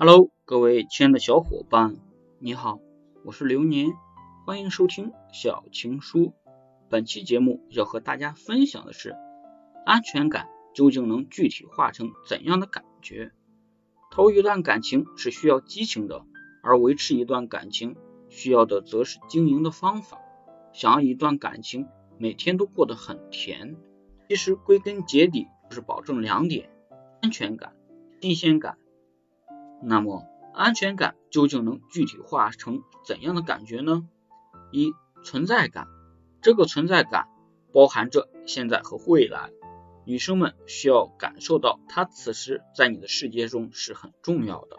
Hello，各位亲爱的小伙伴，你好，我是流年，欢迎收听小情书。本期节目要和大家分享的是，安全感究竟能具体化成怎样的感觉？投一段感情是需要激情的，而维持一段感情需要的则是经营的方法。想要一段感情每天都过得很甜，其实归根结底就是保证两点：安全感、新鲜感。那么，安全感究竟能具体化成怎样的感觉呢？一、存在感，这个存在感包含着现在和未来。女生们需要感受到他此时在你的世界中是很重要的，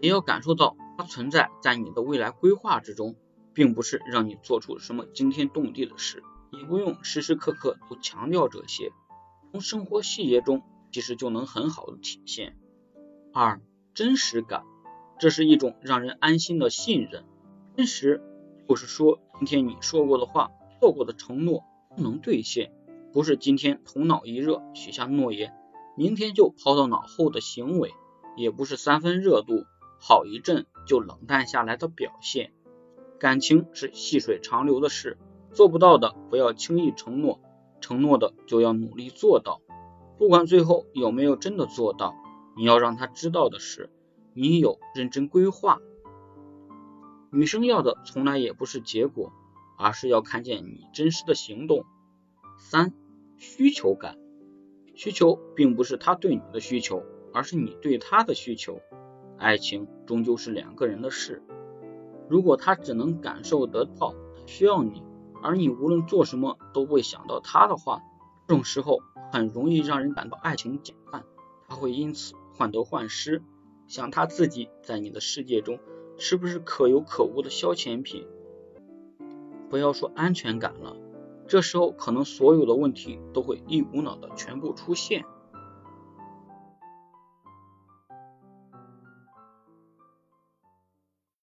也要感受到他存在在你的未来规划之中，并不是让你做出什么惊天动地的事，也不用时时刻刻都强调这些，从生活细节中其实就能很好的体现。二。真实感，这是一种让人安心的信任。真实就是说，今天你说过的话、做过的承诺不能兑现，不是今天头脑一热许下诺言，明天就抛到脑后的行为，也不是三分热度好一阵就冷淡下来的表现。感情是细水长流的事，做不到的不要轻易承诺，承诺的就要努力做到，不管最后有没有真的做到。你要让他知道的是，你有认真规划。女生要的从来也不是结果，而是要看见你真实的行动。三、需求感，需求并不是他对你的需求，而是你对他的需求。爱情终究是两个人的事，如果他只能感受得到需要你，而你无论做什么都会想到他的话，这种时候很容易让人感到爱情减半，他会因此。患得患失，想他自己在你的世界中是不是可有可无的消遣品？不要说安全感了，这时候可能所有的问题都会一股脑的全部出现。